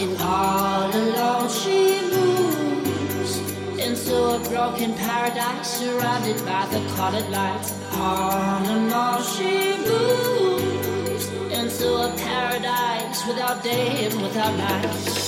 And all alone she moves into a broken paradise surrounded by the colored lights. All alone she moves into a paradise without day and without night.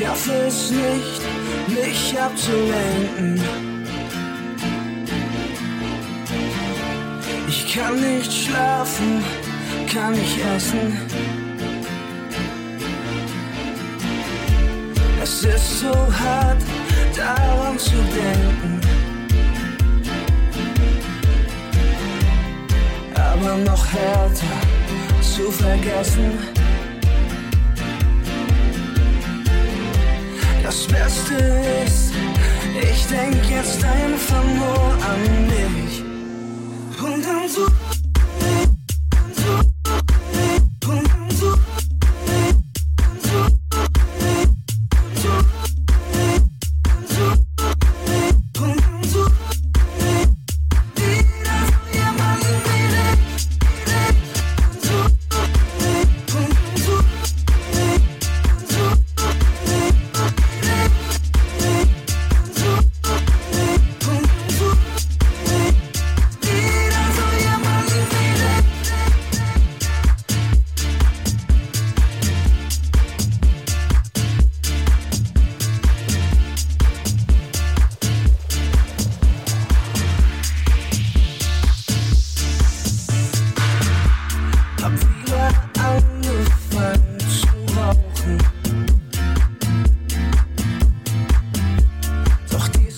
Ich schaffe es nicht, mich abzulenken. Ich kann nicht schlafen, kann nicht essen. Es ist so hart, daran zu denken. Aber noch härter zu vergessen. Das Beste ist, ich denk jetzt einfach nur an mich.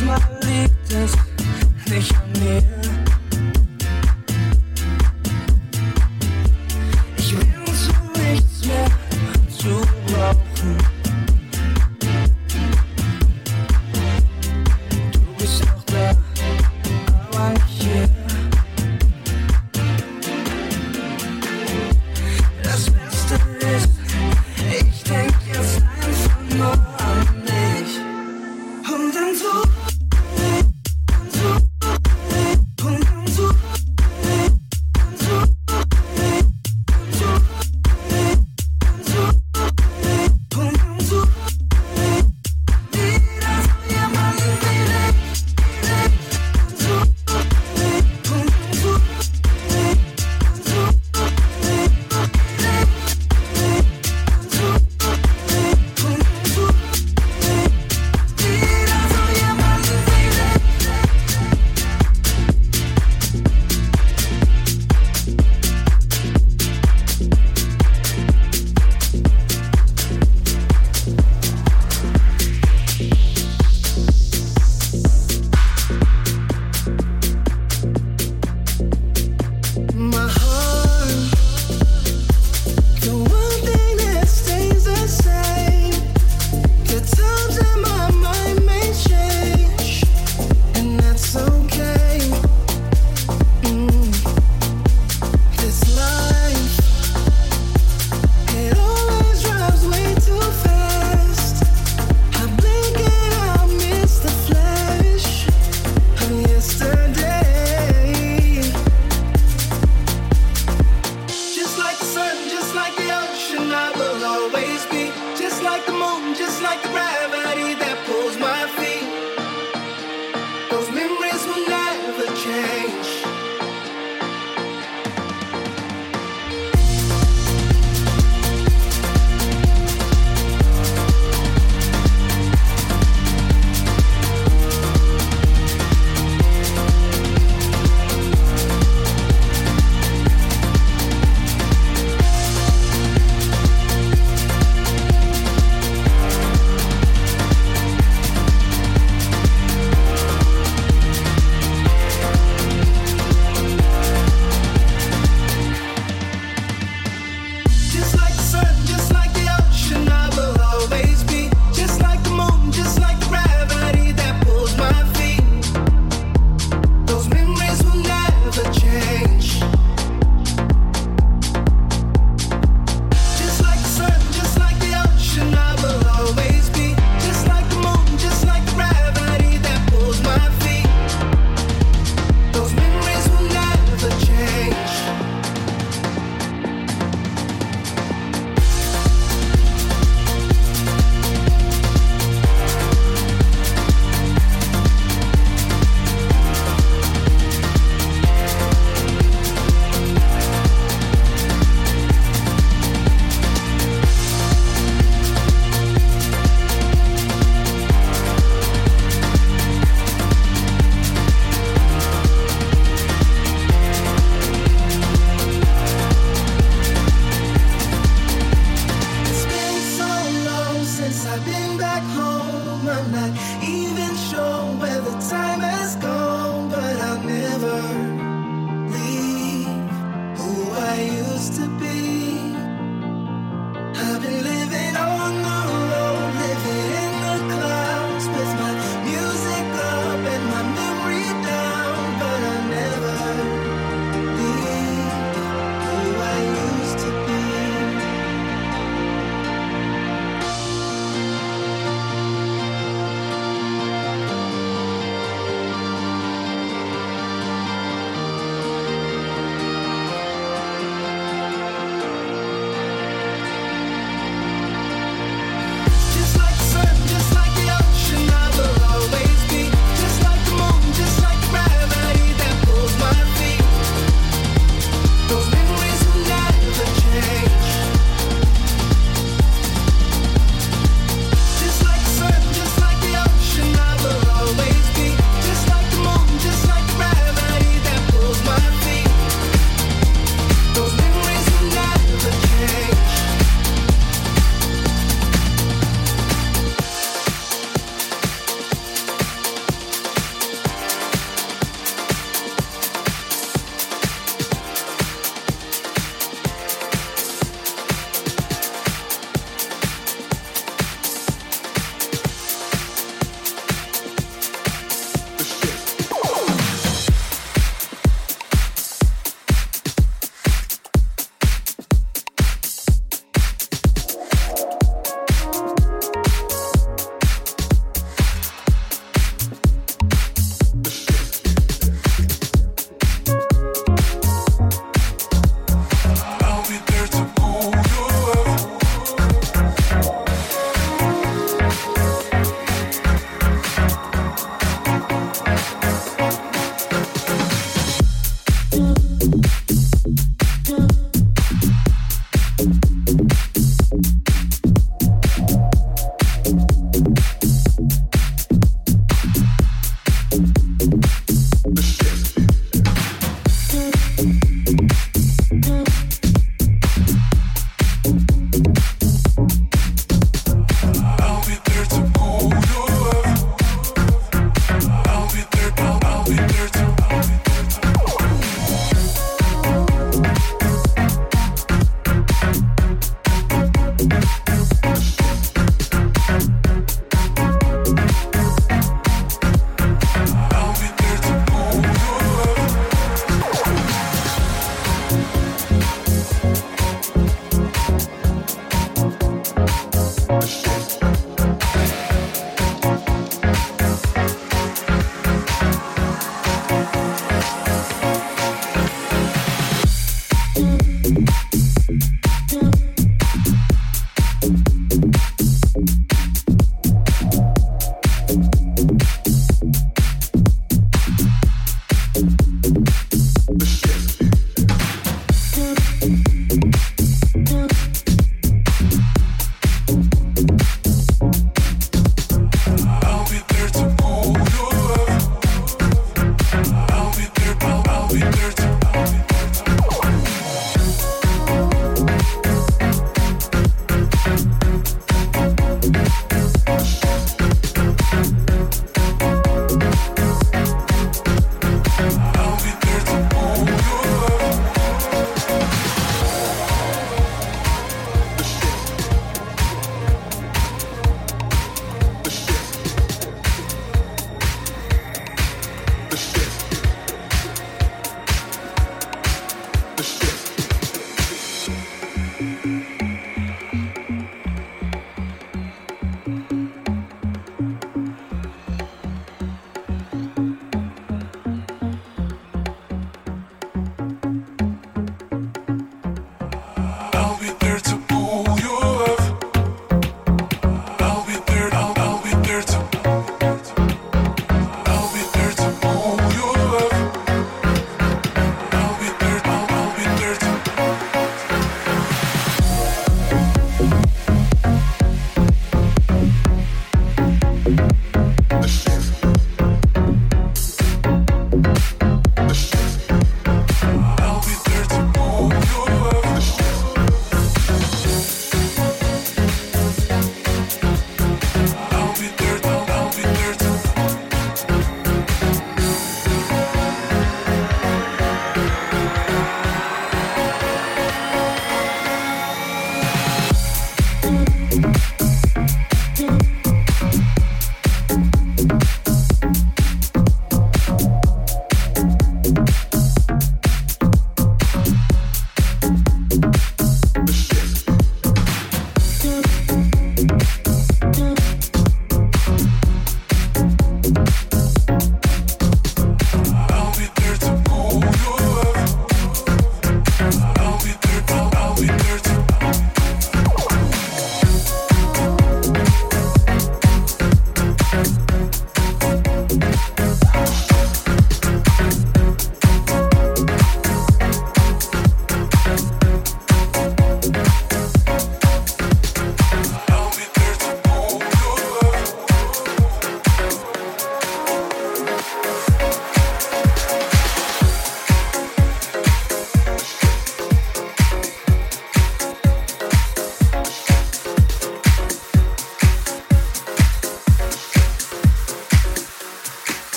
Manchmal liegt es nicht an mir.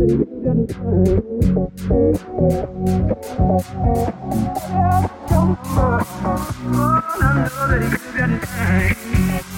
Thank you.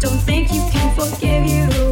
Don't think you can forgive you.